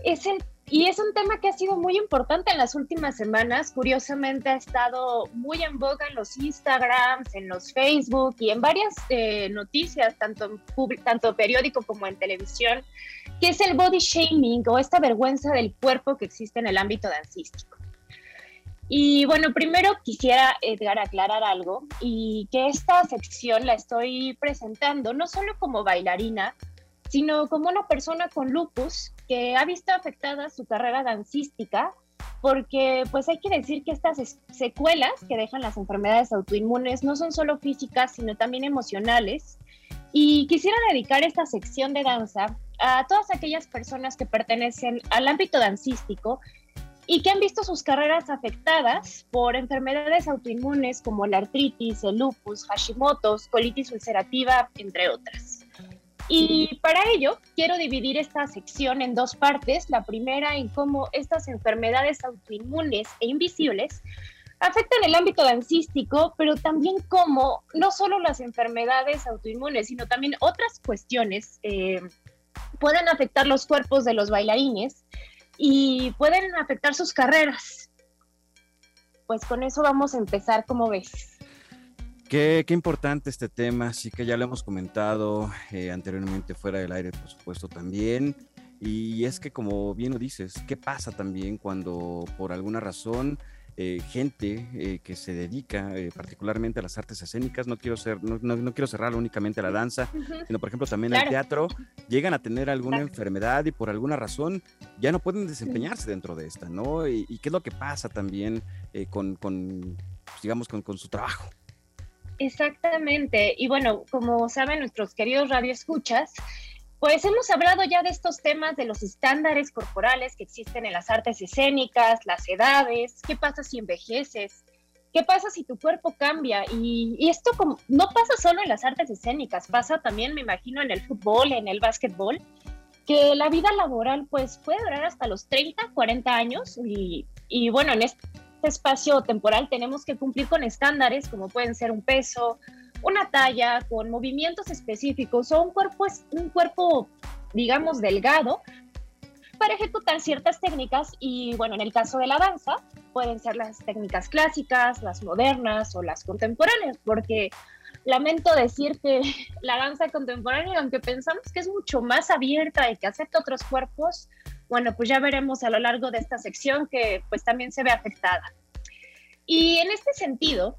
es el y es un tema que ha sido muy importante en las últimas semanas. Curiosamente ha estado muy en boga en los Instagrams, en los Facebook y en varias eh, noticias, tanto en tanto periódico como en televisión, que es el body shaming o esta vergüenza del cuerpo que existe en el ámbito dancístico. Y bueno, primero quisiera, Edgar, aclarar algo y que esta sección la estoy presentando no solo como bailarina, sino como una persona con lupus que ha visto afectada su carrera dancística porque pues hay que decir que estas secuelas que dejan las enfermedades autoinmunes no son solo físicas, sino también emocionales. Y quisiera dedicar esta sección de danza a todas aquellas personas que pertenecen al ámbito dancístico y que han visto sus carreras afectadas por enfermedades autoinmunes como la artritis, el lupus, Hashimoto's, colitis ulcerativa, entre otras. Y para ello quiero dividir esta sección en dos partes. La primera en cómo estas enfermedades autoinmunes e invisibles afectan el ámbito dancístico, pero también cómo no solo las enfermedades autoinmunes, sino también otras cuestiones eh, pueden afectar los cuerpos de los bailarines y pueden afectar sus carreras. Pues con eso vamos a empezar, como ves. Qué, importante este tema, sí que ya lo hemos comentado eh, anteriormente fuera del aire, por supuesto, también. Y es que como bien lo dices, ¿qué pasa también cuando por alguna razón eh, gente eh, que se dedica particularmente a las artes escénicas, no quiero, ser, no, no, quiero cerrar únicamente a la danza, sino por ejemplo también al teatro, llegan a tener alguna enfermedad y por alguna razón ya no pueden desempeñarse dentro de esta, ¿no? Y, qué es lo que pasa también con, con, pues, digamos, con, con su trabajo. Exactamente. Y bueno, como saben nuestros queridos radioescuchas, pues hemos hablado ya de estos temas de los estándares corporales que existen en las artes escénicas, las edades, qué pasa si envejeces, qué pasa si tu cuerpo cambia. Y, esto como, no pasa solo en las artes escénicas, pasa también, me imagino, en el fútbol, en el básquetbol, que la vida laboral pues puede durar hasta los 30, 40 años. Y, y bueno, en este este espacio temporal tenemos que cumplir con estándares como pueden ser un peso, una talla, con movimientos específicos o un cuerpo, un cuerpo digamos, delgado para ejecutar ciertas técnicas y bueno, en el caso de la danza pueden ser las técnicas clásicas, las modernas o las contemporáneas, porque lamento decir que la danza contemporánea, aunque pensamos que es mucho más abierta y que acepta otros cuerpos, bueno, pues ya veremos a lo largo de esta sección que pues también se ve afectada. Y en este sentido,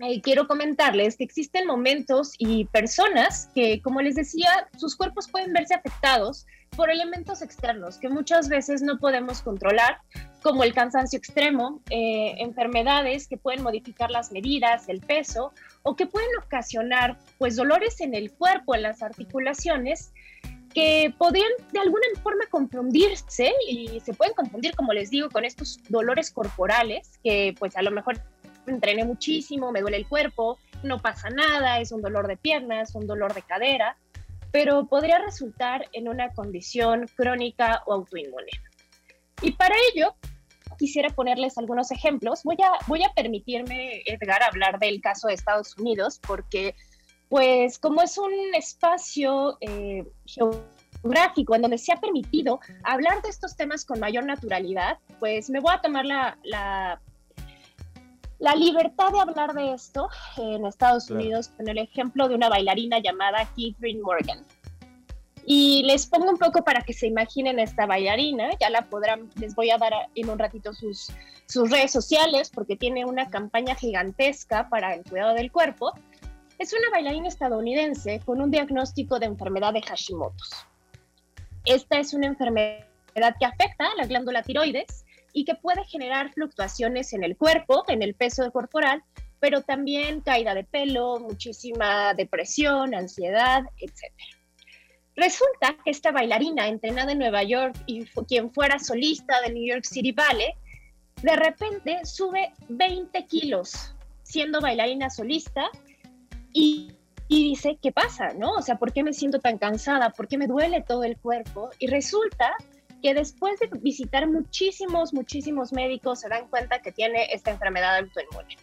eh, quiero comentarles que existen momentos y personas que, como les decía, sus cuerpos pueden verse afectados por elementos externos que muchas veces no podemos controlar, como el cansancio extremo, eh, enfermedades que pueden modificar las medidas, el peso, o que pueden ocasionar pues dolores en el cuerpo, en las articulaciones, que podrían de alguna forma confundirse y se pueden confundir, como les digo, con estos dolores corporales, que pues a lo mejor entrené muchísimo, me duele el cuerpo, no pasa nada, es un dolor de piernas, un dolor de cadera, pero podría resultar en una condición crónica o autoinmune. Y para ello, quisiera ponerles algunos ejemplos. Voy a, voy a permitirme, Edgar, hablar del caso de Estados Unidos, porque pues como es un espacio eh, geográfico en donde se ha permitido hablar de estos temas con mayor naturalidad, pues me voy a tomar la, la, libertad de hablar de esto en Estados Unidos con el ejemplo de una bailarina llamada Catherine Morgan. Y les pongo un poco para que se imaginen esta bailarina, ya la podrán, les voy a dar en un ratito sus, sus redes sociales porque tiene una campaña gigantesca para el cuidado del cuerpo es una bailarina estadounidense con un diagnóstico de enfermedad de Hashimoto. Esta es una enfermedad que afecta a la glándula tiroides y que puede generar fluctuaciones en el cuerpo, en el peso corporal, pero también caída de pelo, muchísima depresión, ansiedad, etc. Resulta que esta bailarina entrenada en Nueva York y quien fuera solista de New York City Ballet, de repente sube 20 kilos siendo bailarina solista y, dice, ¿qué pasa? ¿No? O sea, ¿por qué me siento tan cansada? ¿Por qué me duele todo el cuerpo? Y resulta que después de visitar muchísimos, muchísimos médicos se dan cuenta que tiene esta enfermedad autoinmune.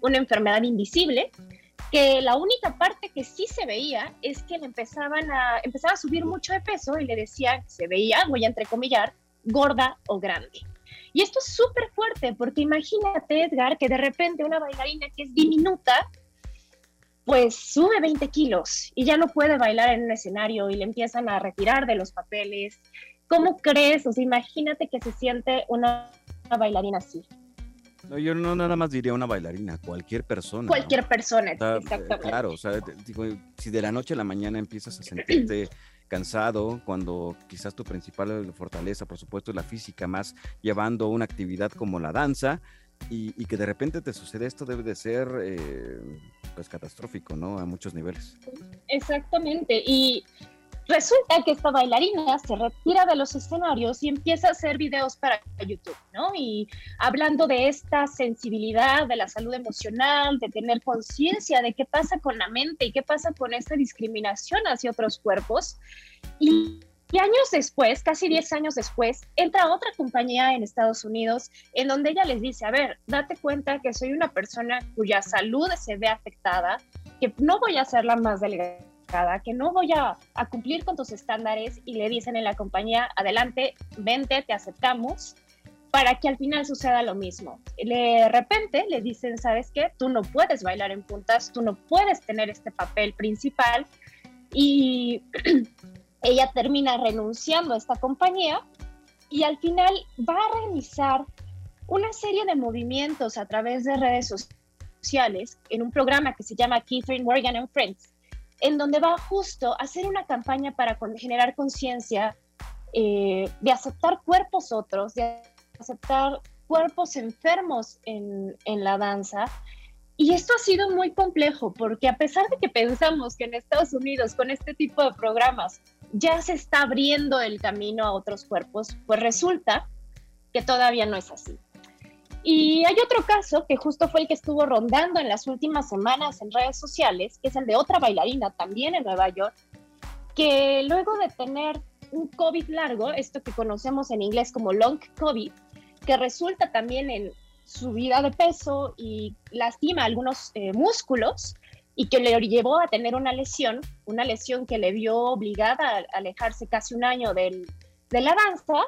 Una enfermedad invisible que la única parte que sí se veía es que le empezaban a, empezaba a subir mucho de peso y le decían, se veía, voy a entrecomillar, gorda o grande. Y esto es súper fuerte porque imagínate, Edgar, que de repente una bailarina que es diminuta pues sube 20 kilos y ya no puede bailar en un escenario y le empiezan a retirar de los papeles. ¿Cómo crees? O sea, imagínate que se siente una, bailarina así. No, yo no nada más diría una bailarina, cualquier persona. Cualquier persona, exactamente. Claro, o sea, digo, si de la noche a la mañana empiezas a sentirte cansado, cuando quizás tu principal fortaleza, por supuesto, es la física, más llevando una actividad como la danza, y, que de repente te sucede esto debe de ser eh, pues catastrófico, ¿no? A muchos niveles. Exactamente. Y resulta que esta bailarina se retira de los escenarios y empieza a hacer videos para YouTube, ¿no? Y hablando de esta sensibilidad, de la salud emocional, de tener conciencia de qué pasa con la mente y qué pasa con esta discriminación hacia otros cuerpos. Y y años después, casi 10 años después, entra otra compañía en Estados Unidos en donde ella les dice, a ver, date cuenta que soy una persona cuya salud se ve afectada, que no voy a ser la más delgada, que no voy a, a cumplir con tus estándares y le dicen en la compañía, adelante, vente, te aceptamos para que al final suceda lo mismo. De repente le dicen, ¿sabes qué? Tú no puedes bailar en puntas, tú no puedes tener este papel principal y ella termina renunciando a esta compañía y al final va a realizar una serie de movimientos a través de redes sociales en un programa que se llama Catherine Morgan and Friends, en donde va justo a hacer una campaña para generar conciencia eh, de aceptar cuerpos otros, de aceptar cuerpos enfermos en, en la danza. Y esto ha sido muy complejo porque a pesar de que pensamos que en Estados Unidos con este tipo de programas ya se está abriendo el camino a otros cuerpos, pues resulta que todavía no es así. Y hay otro caso que justo fue el que estuvo rondando en las últimas semanas en redes sociales, que es el de otra bailarina también en Nueva York, que luego de tener un COVID largo, esto que conocemos en inglés como long COVID, que resulta también en subida de peso y lastima algunos eh, músculos, y que le llevó a tener una lesión, una lesión que le vio obligada a alejarse casi un año del, de la danza,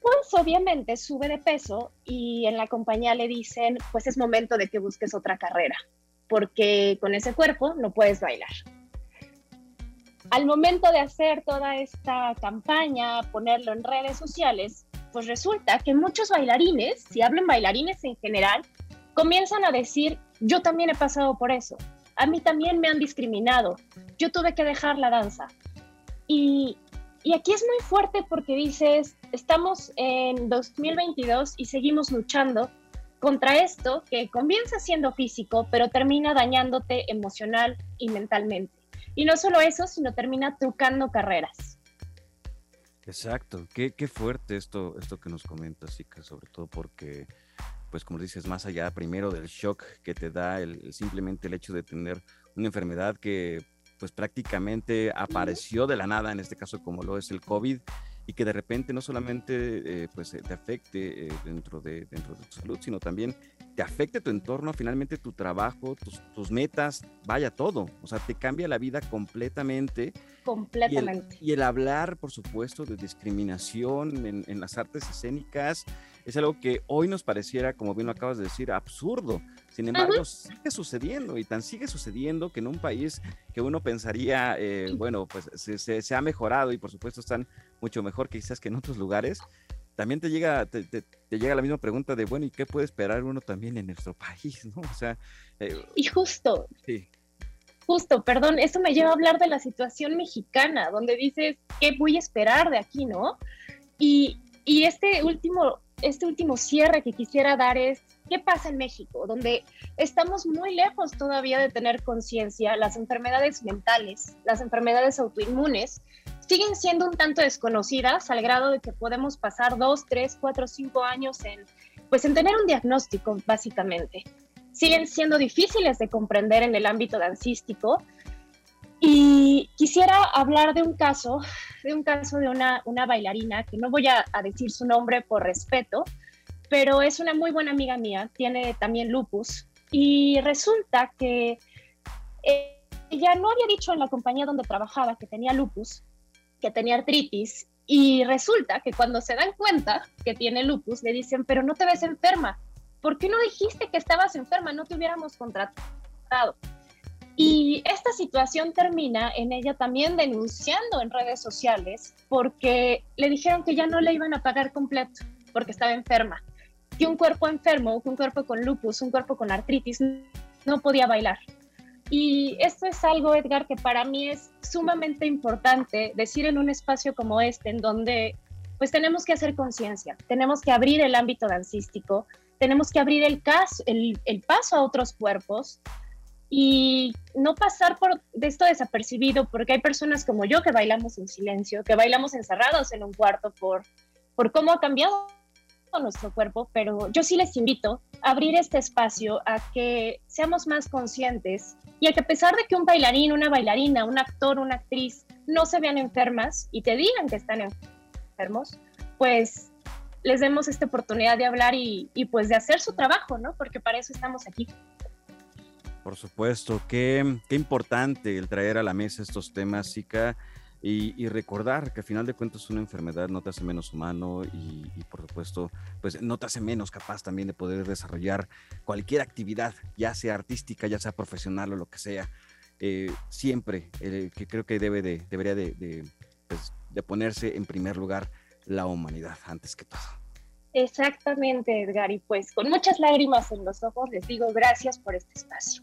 pues obviamente sube de peso y en la compañía le dicen, pues es momento de que busques otra carrera, porque con ese cuerpo no puedes bailar. Al momento de hacer toda esta campaña, ponerlo en redes sociales, pues resulta que muchos bailarines, si hablan bailarines en general, comienzan a decir, yo también he pasado por eso, a mí también me han discriminado, yo tuve que dejar la danza. Y, y aquí es muy fuerte porque dices, estamos en 2022 y seguimos luchando contra esto que comienza siendo físico, pero termina dañándote emocional y mentalmente. Y no solo eso, sino termina trucando carreras. Exacto, qué, qué fuerte esto, esto que nos comentas, Zika, sobre todo porque, pues como dices, más allá primero del shock que te da el, simplemente el hecho de tener una enfermedad que pues prácticamente apareció de la nada, en este caso como lo es el COVID, y que de repente no solamente eh, pues te afecte eh, dentro, de, dentro de tu salud, sino también te afecte tu entorno, finalmente tu trabajo, tus, tus metas, vaya todo, o sea, te cambia la vida completamente. Completamente. Y el, hablar, por supuesto, de discriminación en, en las artes escénicas es algo que hoy nos pareciera, como bien lo acabas de decir, absurdo, sin embargo, sigue sucediendo y tan sigue sucediendo que en un país que uno pensaría, eh, bueno, pues se, se, ha mejorado y por supuesto están mucho mejor quizás que en otros lugares, también te llega, te, te, llega la misma pregunta de, bueno, ¿y qué puede esperar uno también en nuestro país? ¿no? O sea, eh, y justo, sí. justo, perdón, eso me lleva a hablar de la situación mexicana, donde dices, ¿qué voy a esperar de aquí, no? Y, y este último, este último cierre que quisiera dar es, ¿Qué pasa en México? Donde estamos muy lejos todavía de tener conciencia, las enfermedades mentales, las enfermedades autoinmunes, siguen siendo un tanto desconocidas al grado de que podemos pasar dos, tres, cuatro, cinco años en, pues, en tener un diagnóstico, básicamente. Siguen siendo difíciles de comprender en el ámbito dancístico. Y quisiera hablar de un caso, de un caso de una, una bailarina, que no voy a, a decir su nombre por respeto, pero es una muy buena amiga mía, tiene también lupus y resulta que ella no había dicho en la compañía donde trabajaba que tenía lupus, que tenía artritis y resulta que cuando se dan cuenta que tiene lupus le dicen, pero no te ves enferma, ¿por qué no dijiste que estabas enferma? No te hubiéramos contratado. Y esta situación termina en ella también denunciando en redes sociales porque le dijeron que ya no le iban a pagar completo porque estaba enferma que un cuerpo enfermo, un cuerpo con lupus, un cuerpo con artritis, no podía bailar. Y esto es algo, Edgar, que para mí es sumamente importante decir en un espacio como este, en donde pues tenemos que hacer conciencia, tenemos que abrir el ámbito dancístico, tenemos que abrir el, caso, el, paso a otros cuerpos y no pasar por esto desapercibido, porque hay personas como yo que bailamos en silencio, que bailamos encerrados en un cuarto por, por cómo ha cambiado nuestro cuerpo, pero yo sí les invito a abrir este espacio a que seamos más conscientes y a que a pesar de que un bailarín, una bailarina, un actor, una actriz no se vean enfermas y te digan que están enfermos, pues les demos esta oportunidad de hablar y, y pues de hacer su trabajo, ¿no? Porque para eso estamos aquí. Por supuesto, qué, qué importante el traer a la mesa estos temas, Zika. Y, recordar que al final de cuentas una enfermedad no te hace menos humano y, por supuesto, pues no te hace menos capaz también de poder desarrollar cualquier actividad, ya sea artística, ya sea profesional o lo que sea. Eh, siempre, eh, que creo que debe de, debería de, pues, de ponerse en primer lugar la humanidad antes que todo. Exactamente, Edgar, y pues con muchas lágrimas en los ojos les digo gracias por este espacio.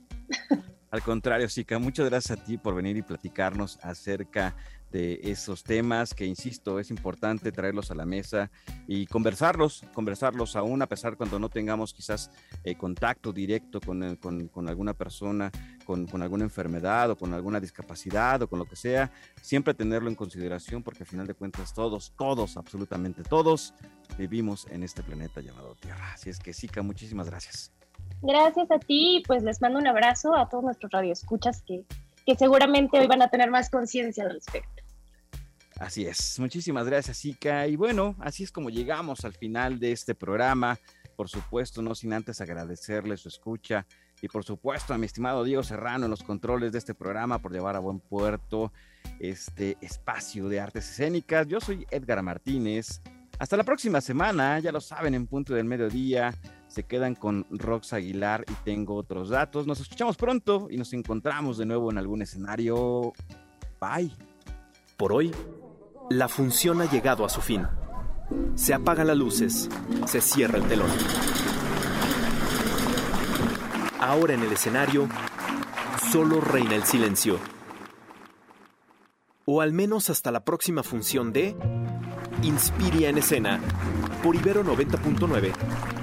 Al contrario, Sica, muchas gracias a ti por venir y platicarnos acerca de esos temas que, insisto, es importante traerlos a la mesa y conversarlos, conversarlos aún a pesar cuando no tengamos quizás eh, contacto directo con, eh, con, con alguna persona, con, con, alguna enfermedad o con alguna discapacidad o con lo que sea, siempre tenerlo en consideración porque al final de cuentas todos, todos, absolutamente todos vivimos en este planeta llamado Tierra. Así es que, Sica, muchísimas gracias. Gracias a ti, pues les mando un abrazo a todos nuestros radioescuchas que, que seguramente hoy van a tener más conciencia al respecto. Así es. Muchísimas gracias, Zika. Y bueno, así es como llegamos al final de este programa. Por supuesto, no sin antes agradecerle su escucha y por supuesto a mi estimado Diego Serrano en los controles de este programa por llevar a buen puerto este espacio de artes escénicas. Yo soy Edgar Martínez. Hasta la próxima semana, ya lo saben, en punto del mediodía se quedan con Rox Aguilar y tengo otros datos. Nos escuchamos pronto y nos encontramos de nuevo en algún escenario. Bye. Por hoy la función ha llegado a su fin. Se apagan las luces, se cierra el telón. Ahora en el escenario, solo reina el silencio. O al menos hasta la próxima función de Inspiria en escena por Ibero 90.9.